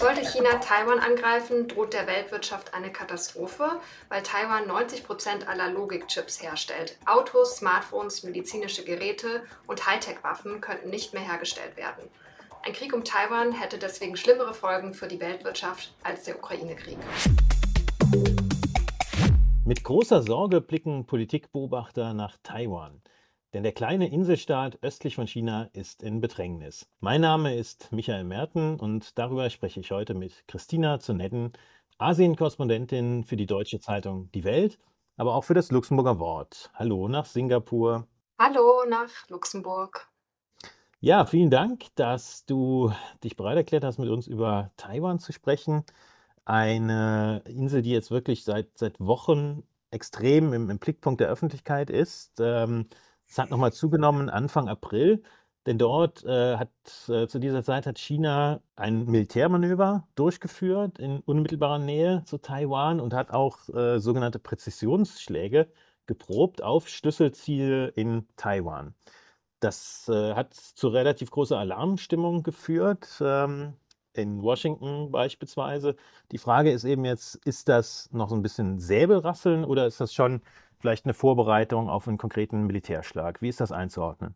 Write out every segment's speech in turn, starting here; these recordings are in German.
Sollte China Taiwan angreifen, droht der Weltwirtschaft eine Katastrophe, weil Taiwan 90 Prozent aller Logikchips herstellt. Autos, Smartphones, medizinische Geräte und Hightech-Waffen könnten nicht mehr hergestellt werden. Ein Krieg um Taiwan hätte deswegen schlimmere Folgen für die Weltwirtschaft als der Ukraine-Krieg. Mit großer Sorge blicken Politikbeobachter nach Taiwan. Denn der kleine Inselstaat östlich von China ist in Bedrängnis. Mein Name ist Michael Merten und darüber spreche ich heute mit Christina Zunetten, Asien-Korrespondentin für die deutsche Zeitung Die Welt, aber auch für das Luxemburger Wort. Hallo nach Singapur. Hallo nach Luxemburg. Ja, vielen Dank, dass du dich bereit erklärt hast, mit uns über Taiwan zu sprechen. Eine Insel, die jetzt wirklich seit, seit Wochen extrem im, im Blickpunkt der Öffentlichkeit ist. Ähm, es hat nochmal zugenommen Anfang April, denn dort äh, hat äh, zu dieser Zeit hat China ein Militärmanöver durchgeführt in unmittelbarer Nähe zu Taiwan und hat auch äh, sogenannte Präzisionsschläge geprobt auf Schlüsselziele in Taiwan. Das äh, hat zu relativ großer Alarmstimmung geführt. Ähm, in Washington beispielsweise. Die Frage ist eben jetzt, ist das noch so ein bisschen Säbelrasseln oder ist das schon vielleicht eine Vorbereitung auf einen konkreten Militärschlag. Wie ist das einzuordnen?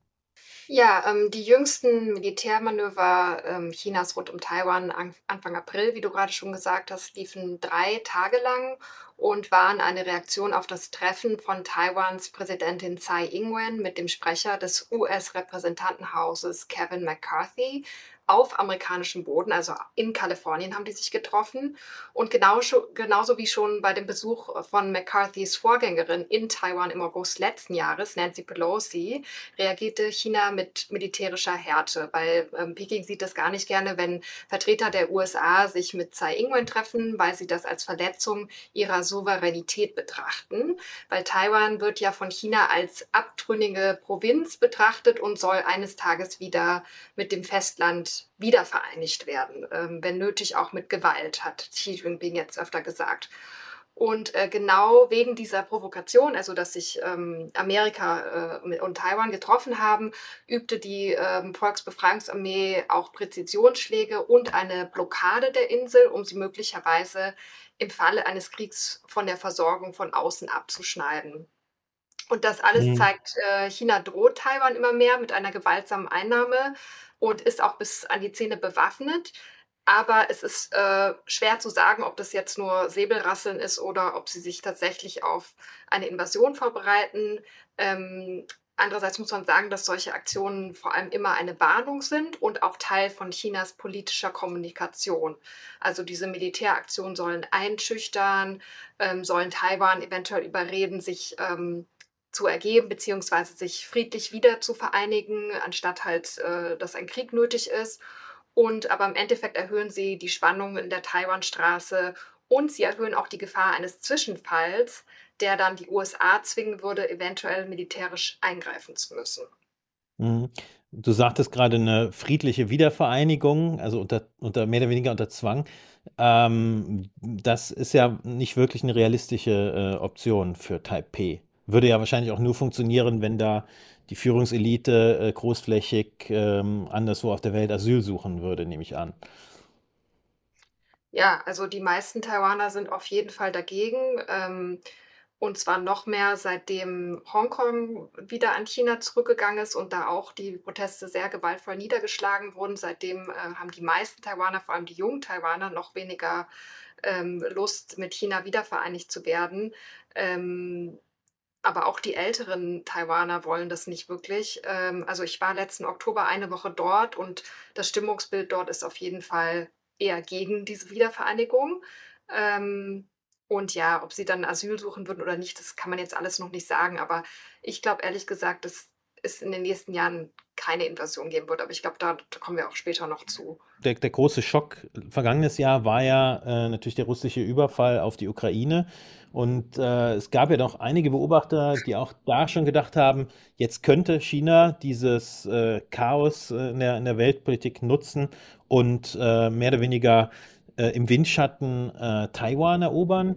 Ja, ähm, die jüngsten Militärmanöver ähm, Chinas rund um Taiwan an, Anfang April, wie du gerade schon gesagt hast, liefen drei Tage lang und waren eine Reaktion auf das Treffen von Taiwans Präsidentin Tsai Ing-wen mit dem Sprecher des US-Repräsentantenhauses Kevin McCarthy auf amerikanischem Boden, also in Kalifornien haben die sich getroffen. Und genau, genauso wie schon bei dem Besuch von McCarthys Vorgängerin in Taiwan im August letzten Jahres, Nancy Pelosi, reagierte China mit militärischer Härte, weil ähm, Peking sieht das gar nicht gerne, wenn Vertreter der USA sich mit Tsai Ing-wen treffen, weil sie das als Verletzung ihrer Souveränität betrachten. Weil Taiwan wird ja von China als abtrünnige Provinz betrachtet und soll eines Tages wieder mit dem Festland wiedervereinigt werden, ähm, wenn nötig auch mit Gewalt, hat Xi Jinping jetzt öfter gesagt. Und äh, genau wegen dieser Provokation, also dass sich ähm, Amerika äh, und Taiwan getroffen haben, übte die ähm, Volksbefreiungsarmee auch Präzisionsschläge und eine Blockade der Insel, um sie möglicherweise im Falle eines Kriegs von der Versorgung von außen abzuschneiden. Und das alles mhm. zeigt, äh, China droht Taiwan immer mehr mit einer gewaltsamen Einnahme und ist auch bis an die Zähne bewaffnet. Aber es ist äh, schwer zu sagen, ob das jetzt nur Säbelrasseln ist oder ob sie sich tatsächlich auf eine Invasion vorbereiten. Ähm, andererseits muss man sagen, dass solche Aktionen vor allem immer eine Warnung sind und auch Teil von Chinas politischer Kommunikation. Also diese Militäraktionen sollen einschüchtern, ähm, sollen Taiwan eventuell überreden, sich ähm, zu ergeben, beziehungsweise sich friedlich wieder zu vereinigen, anstatt halt, äh, dass ein Krieg nötig ist. Und aber im Endeffekt erhöhen sie die Spannung in der Taiwanstraße und sie erhöhen auch die Gefahr eines Zwischenfalls, der dann die USA zwingen würde, eventuell militärisch eingreifen zu müssen. Mhm. Du sagtest gerade eine friedliche Wiedervereinigung, also unter, unter mehr oder weniger unter Zwang. Ähm, das ist ja nicht wirklich eine realistische äh, Option für Taipei. Würde ja wahrscheinlich auch nur funktionieren, wenn da die Führungselite äh, großflächig ähm, anderswo auf der Welt Asyl suchen würde, nehme ich an. Ja, also die meisten Taiwaner sind auf jeden Fall dagegen. Ähm, und zwar noch mehr, seitdem Hongkong wieder an China zurückgegangen ist und da auch die Proteste sehr gewaltvoll niedergeschlagen wurden. Seitdem äh, haben die meisten Taiwaner, vor allem die jungen Taiwaner, noch weniger ähm, Lust, mit China wiedervereinigt zu werden. Ähm, aber auch die älteren Taiwaner wollen das nicht wirklich. Ähm, also ich war letzten Oktober eine Woche dort und das Stimmungsbild dort ist auf jeden Fall eher gegen diese Wiedervereinigung. Ähm, und ja, ob sie dann Asyl suchen würden oder nicht, das kann man jetzt alles noch nicht sagen. Aber ich glaube ehrlich gesagt, dass es in den nächsten Jahren keine Invasion geben wird. Aber ich glaube, da, da, kommen wir auch später noch zu. Der, der große Schock vergangenes Jahr war ja äh, natürlich der russische Überfall auf die Ukraine. Und äh, es gab ja doch einige Beobachter, die auch da schon gedacht haben, jetzt könnte China dieses äh, Chaos äh, in der, in, der, Weltpolitik nutzen und äh, mehr oder weniger äh, im Windschatten Taiwan erobern.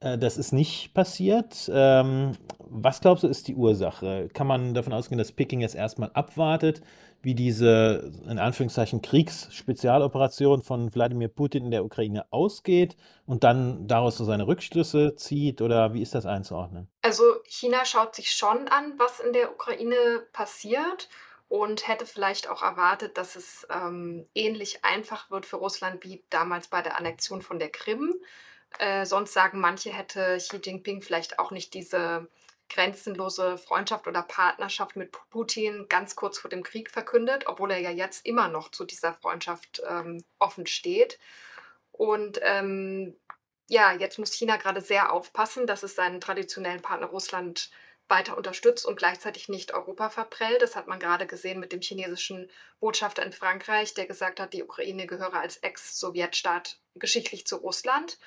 Äh, das ist nicht passiert. Ähm, was glaubst du, ist die Ursache? Kann man davon ausgehen, dass Peking jetzt erstmal abwartet, wie diese in Anführungszeichen Kriegsspezialoperation von Wladimir Putin in der Ukraine ausgeht und dann daraus so seine Rückschlüsse zieht? Oder wie ist das einzuordnen? Also China schaut sich schon an, was in der Ukraine passiert und hätte vielleicht auch erwartet, dass es ähm, ähnlich einfach wird für Russland wie damals bei der Annexion von der Krim. Äh, sonst sagen manche, hätte Xi Jinping vielleicht auch nicht diese grenzenlose Freundschaft oder Partnerschaft mit Putin ganz kurz vor dem Krieg verkündet, obwohl er ja jetzt immer noch zu dieser Freundschaft ähm, offen steht. Und ähm, ja, jetzt muss China gerade sehr aufpassen, dass es seinen traditionellen Partner Russland weiter unterstützt und gleichzeitig nicht Europa verprellt. Das hat man gerade gesehen mit dem chinesischen Botschafter in Frankreich, der gesagt hat, die Ukraine gehöre als Ex-Sowjetstaat geschichtlich zu Russland.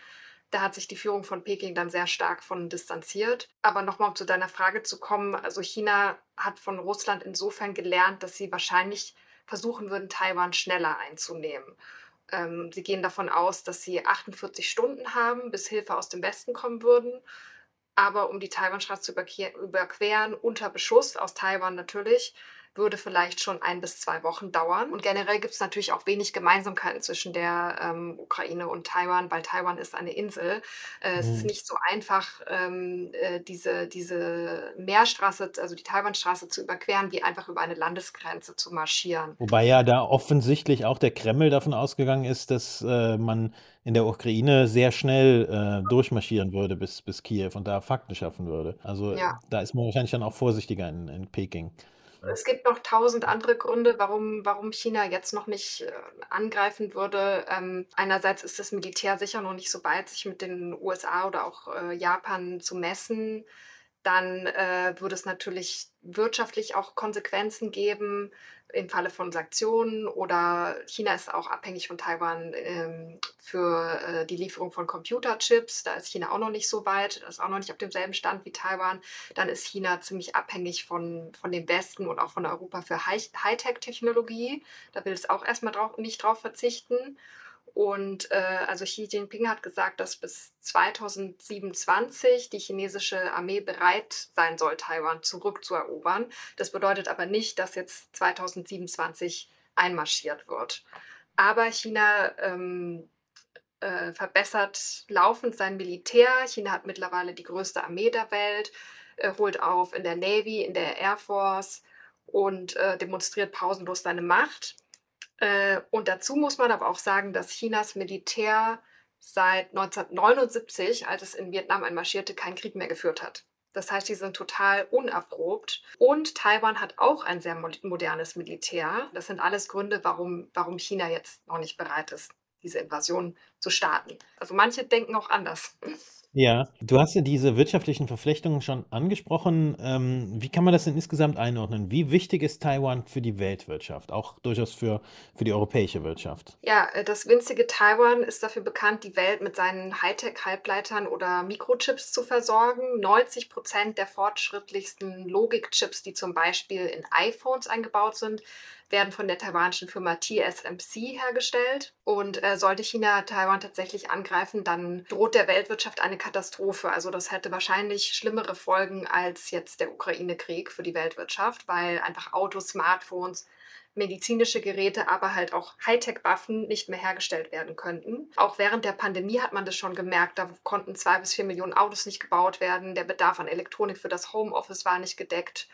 Da hat sich die Führung von Peking dann sehr stark von distanziert. Aber nochmal, um zu deiner Frage zu kommen, also China hat von Russland insofern gelernt, dass sie wahrscheinlich versuchen würden, Taiwan schneller einzunehmen. Ähm, sie gehen davon aus, dass sie 48 Stunden haben, bis Hilfe aus dem Westen kommen würden. Aber um die Taiwanstraße zu überqueren, unter Beschuss aus Taiwan natürlich, würde vielleicht schon ein bis zwei Wochen dauern. Und generell gibt es natürlich auch wenig Gemeinsamkeiten zwischen der ähm, Ukraine und Taiwan, weil Taiwan ist eine Insel. Äh, mhm. Es ist mhm. nicht so einfach, ähm, äh, diese, diese Meerstraße, also die Taiwanstraße zu überqueren, wie einfach über eine Landesgrenze zu marschieren. Wobei ja da offensichtlich auch der Kreml davon ausgegangen ist, dass äh, man in der Ukraine sehr schnell äh, durchmarschieren würde bis, bis Kiew und da Fakten schaffen würde. Also ja. da ist man wahrscheinlich dann auch vorsichtiger in, in Peking. Es gibt noch tausend andere Gründe, warum, warum China jetzt noch nicht äh, angreifen würde. Ähm, einerseits ist das Militär sicher noch nicht so weit, sich mit den USA oder auch äh, Japan zu messen. Dann äh, würde es natürlich wirtschaftlich auch Konsequenzen geben im Falle von Sanktionen oder China ist auch abhängig von Taiwan ähm, für äh, die Lieferung von Computerchips. Da ist China auch noch nicht so weit, ist auch noch nicht auf demselben Stand wie Taiwan. Dann ist China ziemlich abhängig von, von dem Westen und auch von Europa für Hightech-Technologie. Da will es auch erstmal drauf, nicht drauf verzichten. Und äh, also Xi Jinping hat gesagt, dass bis 2027 die chinesische Armee bereit sein soll, Taiwan zurückzuerobern. Das bedeutet aber nicht, dass jetzt 2027 einmarschiert wird. Aber China ähm, äh, verbessert laufend sein Militär. China hat mittlerweile die größte Armee der Welt, äh, holt auf in der Navy, in der Air Force und äh, demonstriert pausenlos seine Macht. Äh, und dazu muss man aber auch sagen, dass Chinas Militär seit 1979, als es in Vietnam einmarschierte, keinen Krieg mehr geführt hat. Das heißt, die sind total unerprobt. Und Taiwan hat auch ein sehr modernes Militär. Das sind alles Gründe, warum, warum China jetzt noch nicht bereit ist, diese Invasion zu starten. Also manche denken auch anders. Ja, du hast ja diese wirtschaftlichen Verflechtungen schon angesprochen. Ähm, wie kann man das denn insgesamt einordnen? Wie wichtig ist Taiwan für die Weltwirtschaft, auch durchaus für, für die europäische Wirtschaft? Ja, äh, das winzige Taiwan ist dafür bekannt, die Welt mit seinen Hightech-Halbleitern oder Mikrochips zu versorgen. 90 Prozent der fortschrittlichsten Logikchips, die zum Beispiel in iPhones eingebaut sind, werden von der taiwanischen Firma TSMC hergestellt. Und äh, sollte China Taiwan tatsächlich angreifen, dann droht der Weltwirtschaft eine Katastrophe. Also das hätte wahrscheinlich schlimmere Folgen als jetzt der Ukraine-Krieg für die Weltwirtschaft, weil einfach Autos, Smartphones, medizinische Geräte, aber halt auch Hightech-Waffen nicht mehr hergestellt werden könnten. Auch während der Pandemie hat man das schon gemerkt, da konnten zwei bis vier Millionen Autos nicht gebaut werden, der Bedarf an Elektronik für das Homeoffice war nicht gedeckt.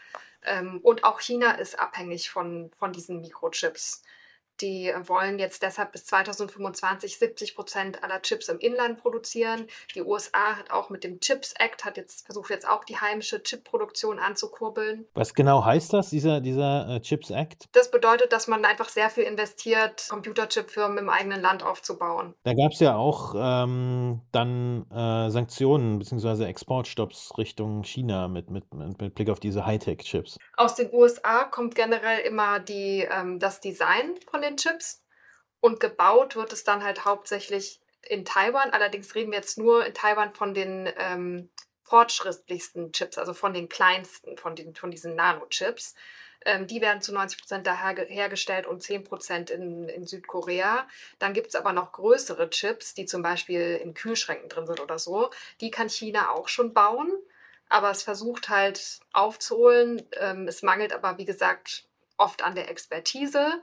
Ähm, und auch China ist abhängig von, von diesen Mikrochips. Die wollen jetzt deshalb bis 2025 70 Prozent aller Chips im Inland produzieren. Die USA hat auch mit dem Chips Act hat jetzt versucht jetzt auch die heimische Chipproduktion anzukurbeln. Was genau heißt das, dieser, dieser äh, Chips Act? Das bedeutet, dass man einfach sehr viel investiert, Computerchipfirmen im eigenen Land aufzubauen. Da gab es ja auch ähm, dann äh, Sanktionen bzw. Exportstopps Richtung China mit, mit, mit Blick auf diese Hightech-Chips. Aus den USA kommt generell immer die, ähm, das Design von den Chips. Und gebaut wird es dann halt hauptsächlich in Taiwan. Allerdings reden wir jetzt nur in Taiwan von den ähm, fortschrittlichsten Chips, also von den kleinsten, von, den, von diesen Nano-Chips. Ähm, die werden zu 90 Prozent da hergestellt und 10 Prozent in, in Südkorea. Dann gibt es aber noch größere Chips, die zum Beispiel in Kühlschränken drin sind oder so. Die kann China auch schon bauen, aber es versucht halt aufzuholen. Ähm, es mangelt aber, wie gesagt, oft an der Expertise.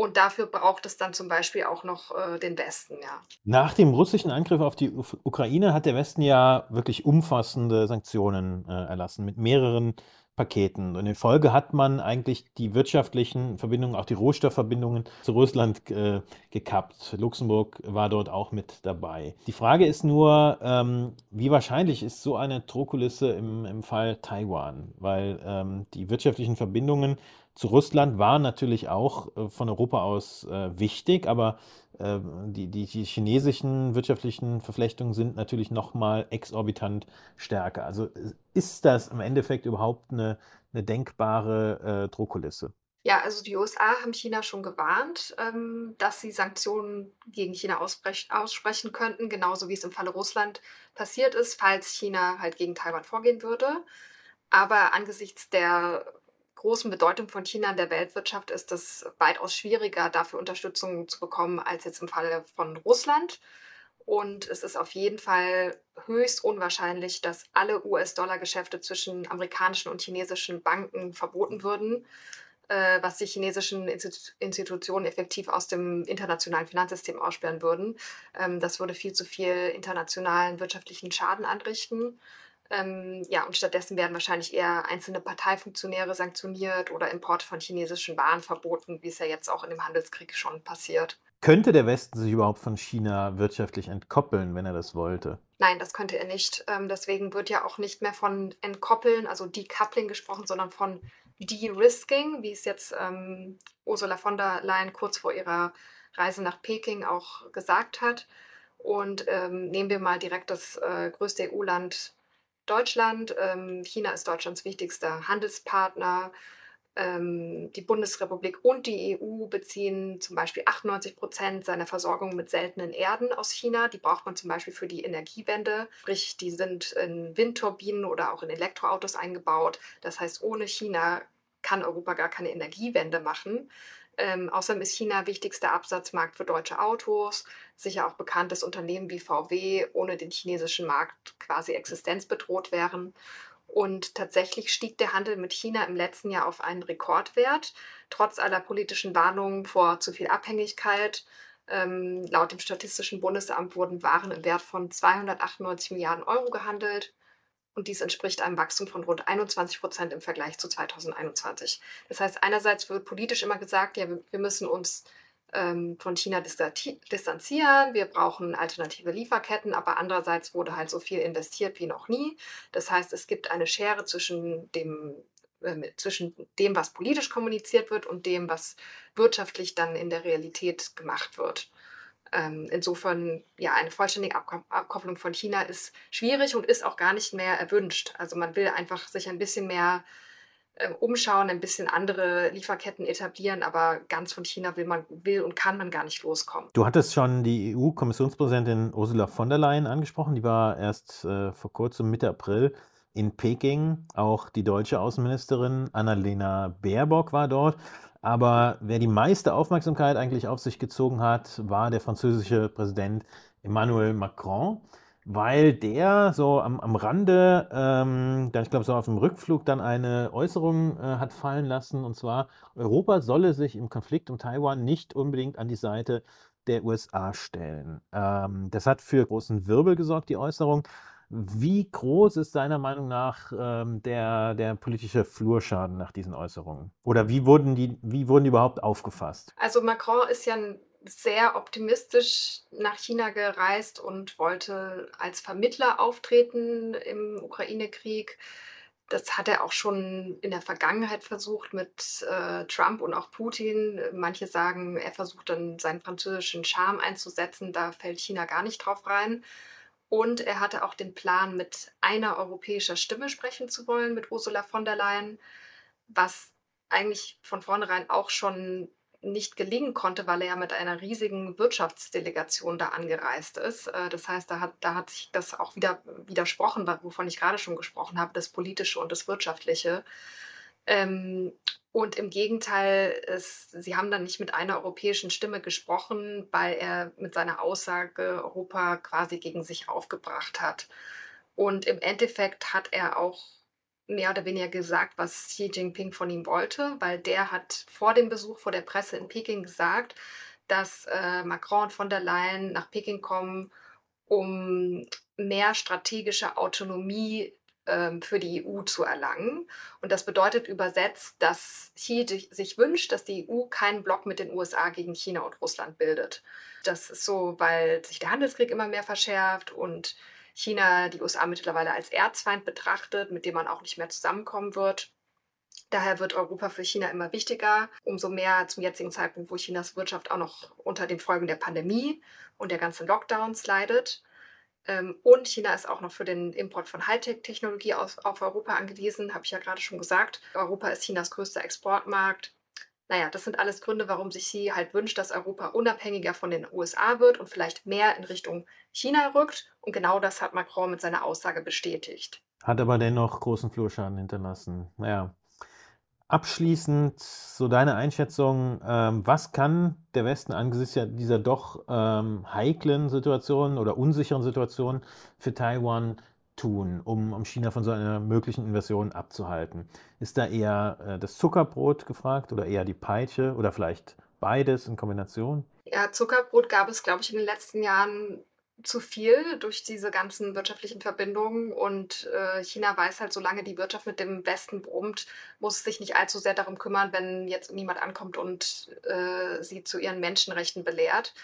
Und dafür braucht es dann zum Beispiel auch noch äh, den Westen, ja. Nach dem russischen Angriff auf die Ukraine hat der Westen ja wirklich umfassende Sanktionen äh, erlassen mit mehreren Paketen. Und in Folge hat man eigentlich die wirtschaftlichen Verbindungen, auch die Rohstoffverbindungen zu Russland äh, gekappt. Luxemburg war dort auch mit dabei. Die Frage ist nur, ähm, wie wahrscheinlich ist so eine Drohkulisse im, im Fall Taiwan? Weil ähm, die wirtschaftlichen Verbindungen zu Russland waren natürlich auch äh, von Europa aus äh, wichtig, aber äh, die, die, die, chinesischen wirtschaftlichen Verflechtungen sind natürlich nochmal exorbitant stärker. Also ist das im Endeffekt überhaupt eine, eine denkbare äh, Drohkulisse? Ja, also die USA haben China schon gewarnt, ähm, dass sie Sanktionen gegen China aussprechen könnten, genauso wie es im Falle Russland passiert ist, falls China halt gegen Taiwan vorgehen würde. Aber angesichts der großen Bedeutung von China in der Weltwirtschaft ist es weitaus schwieriger, dafür Unterstützung zu bekommen, als jetzt im Falle von Russland. Und es ist auf jeden Fall höchst unwahrscheinlich, dass alle US-Dollar-Geschäfte zwischen amerikanischen und chinesischen Banken verboten würden, äh, was die chinesischen Institutionen effektiv aus dem internationalen Finanzsystem aussperren würden. Ähm, das würde viel zu viel internationalen wirtschaftlichen Schaden anrichten. Ähm, ja, und stattdessen werden wahrscheinlich eher einzelne Parteifunktionäre sanktioniert oder Import von chinesischen Waren verboten, wie es ja jetzt auch in dem Handelskrieg schon passiert. Könnte der Westen sich überhaupt von China wirtschaftlich entkoppeln, wenn er das wollte? Nein, das könnte er nicht. Ähm, deswegen wird ja auch nicht mehr von Entkoppeln, also Decoupling gesprochen, sondern von De-Risking, wie es jetzt ähm, Ursula von der Leyen kurz vor ihrer Reise nach Peking auch gesagt hat. Und ähm, nehmen wir mal direkt das äh, größte EU-Land Deutschland. Ähm, China ist Deutschlands wichtigster Handelspartner. Ähm, die Bundesrepublik und die EU beziehen zum Beispiel 98 Prozent seiner Versorgung mit seltenen Erden aus China. Die braucht man zum Beispiel für die Energiewende. Sprich, die sind in Windturbinen oder auch in Elektroautos eingebaut. Das heißt, ohne China kann Europa gar keine Energiewende machen. Ähm, außerdem ist China wichtigster Absatzmarkt für deutsche Autos, sicher auch bekanntes Unternehmen wie VW ohne den chinesischen Markt quasi existenzbedroht wären. Und tatsächlich stieg der Handel mit China im letzten Jahr auf einen Rekordwert, trotz aller politischen Warnungen vor zu viel Abhängigkeit. Ähm, laut dem Statistischen Bundesamt wurden Waren im Wert von 298 Milliarden Euro gehandelt. Und dies entspricht einem Wachstum von rund 21 Prozent im Vergleich zu 2021. Das heißt, einerseits wird politisch immer gesagt, ja, wir müssen uns ähm, von China distanzieren, wir brauchen alternative Lieferketten, aber andererseits wurde halt so viel investiert wie noch nie. Das heißt, es gibt eine Schere zwischen dem, äh, zwischen dem, was politisch kommuniziert wird und dem, was wirtschaftlich dann in der Realität gemacht wird. Ähm, insofern, ja, eine vollständige Abkopplung von China ist schwierig und ist auch gar nicht mehr erwünscht. Also man will einfach sich ein bisschen mehr äh, umschauen, ein bisschen andere Lieferketten etablieren, aber ganz von China will man, will und kann man gar nicht loskommen. Du hattest schon die EU-Kommissionspräsidentin Ursula von der Leyen angesprochen, die war erst äh, vor kurzem Mitte April in Peking. Auch die deutsche Außenministerin Annalena Baerbock war dort. Aber wer die meiste Aufmerksamkeit eigentlich auf sich gezogen hat, war der französische Präsident Emmanuel Macron, weil der so am, am Rande, ähm, dann, ich glaube, so auf dem Rückflug dann eine Äußerung äh, hat fallen lassen, und zwar, Europa solle sich im Konflikt um Taiwan nicht unbedingt an die Seite der USA stellen. Ähm, das hat für großen Wirbel gesorgt, die Äußerung. Wie groß ist deiner Meinung nach ähm, der, der politische Flurschaden nach diesen Äußerungen? Oder wie wurden, die, wie wurden die überhaupt aufgefasst? Also Macron ist ja sehr optimistisch nach China gereist und wollte als Vermittler auftreten im Ukraine-Krieg. Das hat er auch schon in der Vergangenheit versucht mit äh, Trump und auch Putin. Manche sagen, er versucht dann seinen französischen Charme einzusetzen. Da fällt China gar nicht drauf rein. Und er hatte auch den Plan, mit einer europäischer Stimme sprechen zu wollen, mit Ursula von der Leyen, was eigentlich von vornherein auch schon nicht gelingen konnte, weil er ja mit einer riesigen Wirtschaftsdelegation da angereist ist. Äh, das heißt, da hat, da hat sich das auch wieder widersprochen, wovon ich gerade schon gesprochen habe, das Politische und das Wirtschaftliche. Ähm, und im Gegenteil, es, sie haben dann nicht mit einer europäischen Stimme gesprochen, weil er mit seiner Aussage Europa quasi gegen sich aufgebracht hat. Und im Endeffekt hat er auch mehr oder weniger gesagt, was Xi Jinping von ihm wollte, weil der hat vor dem Besuch vor der Presse in Peking gesagt, dass äh, Macron und von der Leyen nach Peking kommen, um mehr strategische Autonomie für die EU zu erlangen. Und das bedeutet übersetzt, dass Xi sich wünscht, dass die EU keinen Block mit den USA gegen China und Russland bildet. Das ist so, weil sich der Handelskrieg immer mehr verschärft und China die USA mittlerweile als Erzfeind betrachtet, mit dem man auch nicht mehr zusammenkommen wird. Daher wird Europa für China immer wichtiger, umso mehr zum jetzigen Zeitpunkt, wo Chinas Wirtschaft auch noch unter den Folgen der Pandemie und der ganzen Lockdowns leidet. Ähm, und China ist auch noch für den Import von Hightech-Technologie auf, Europa angewiesen, habe ich ja gerade schon gesagt. Europa ist Chinas größter Exportmarkt. Naja, das sind alles Gründe, warum sich Xi halt wünscht, dass Europa unabhängiger von den USA wird und vielleicht mehr in Richtung China rückt. Und genau das hat Macron mit seiner Aussage bestätigt. Hat aber dennoch großen Flurschaden hinterlassen. Naja, Abschließend so deine Einschätzung, ähm, was kann der Westen angesichts dieser doch ähm, heiklen Situation oder unsicheren Situation für Taiwan tun, um, um China von so einer möglichen Invasion abzuhalten? Ist da eher äh, das Zuckerbrot gefragt oder eher die Peitsche oder vielleicht beides in Kombination? Ja, Zuckerbrot gab es, glaube ich, in den letzten Jahren zu viel durch diese ganzen wirtschaftlichen Verbindungen. Und äh, China weiß halt, solange die Wirtschaft mit dem Westen brummt, muss es sich nicht allzu sehr darum kümmern, wenn jetzt niemand ankommt und äh, sie zu ihren Menschenrechten belehrt.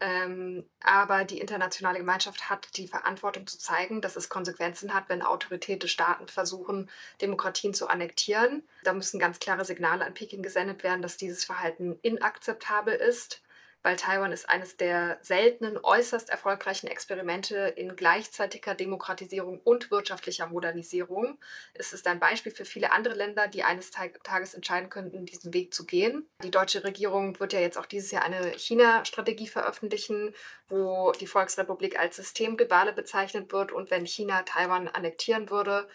Ähm, aber die internationale Gemeinschaft hat die Verantwortung zu zeigen, dass es Konsequenzen hat, wenn autoritäre Staaten versuchen, Demokratien zu annektieren. Da müssen ganz klare Signale an Peking gesendet werden, dass dieses Verhalten inakzeptabel ist weil Taiwan ist eines der seltenen, äußerst erfolgreichen Experimente in gleichzeitiger Demokratisierung und wirtschaftlicher Modernisierung. Es ist ein Beispiel für viele andere Länder, die eines Tages entscheiden könnten, diesen Weg zu gehen. Die deutsche Regierung wird ja jetzt auch dieses Jahr eine China-Strategie veröffentlichen, wo die Volksrepublik als Systemrivale bezeichnet wird. Und wenn China Taiwan annektieren würde,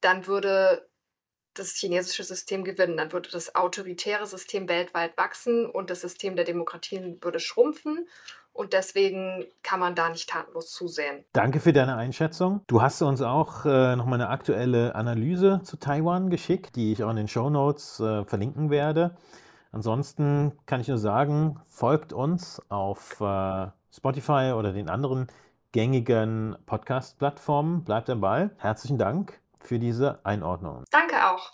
dann würde das chinesische System gewinnen. Dann würde das autoritäre System weltweit wachsen und das System der Demokratien würde schrumpfen. Und deswegen kann man da nicht tatenlos zusehen. Danke für deine Einschätzung. Du hast uns auch äh, nochmal eine aktuelle Analyse zu Taiwan geschickt, die ich auch in den Show Notes äh, verlinken werde. Ansonsten kann ich nur sagen, folgt uns auf äh, Spotify oder den anderen gängigen Podcast-Plattformen. Bleibt dabei. Herzlichen Dank für diese Einordnung. Danke auch.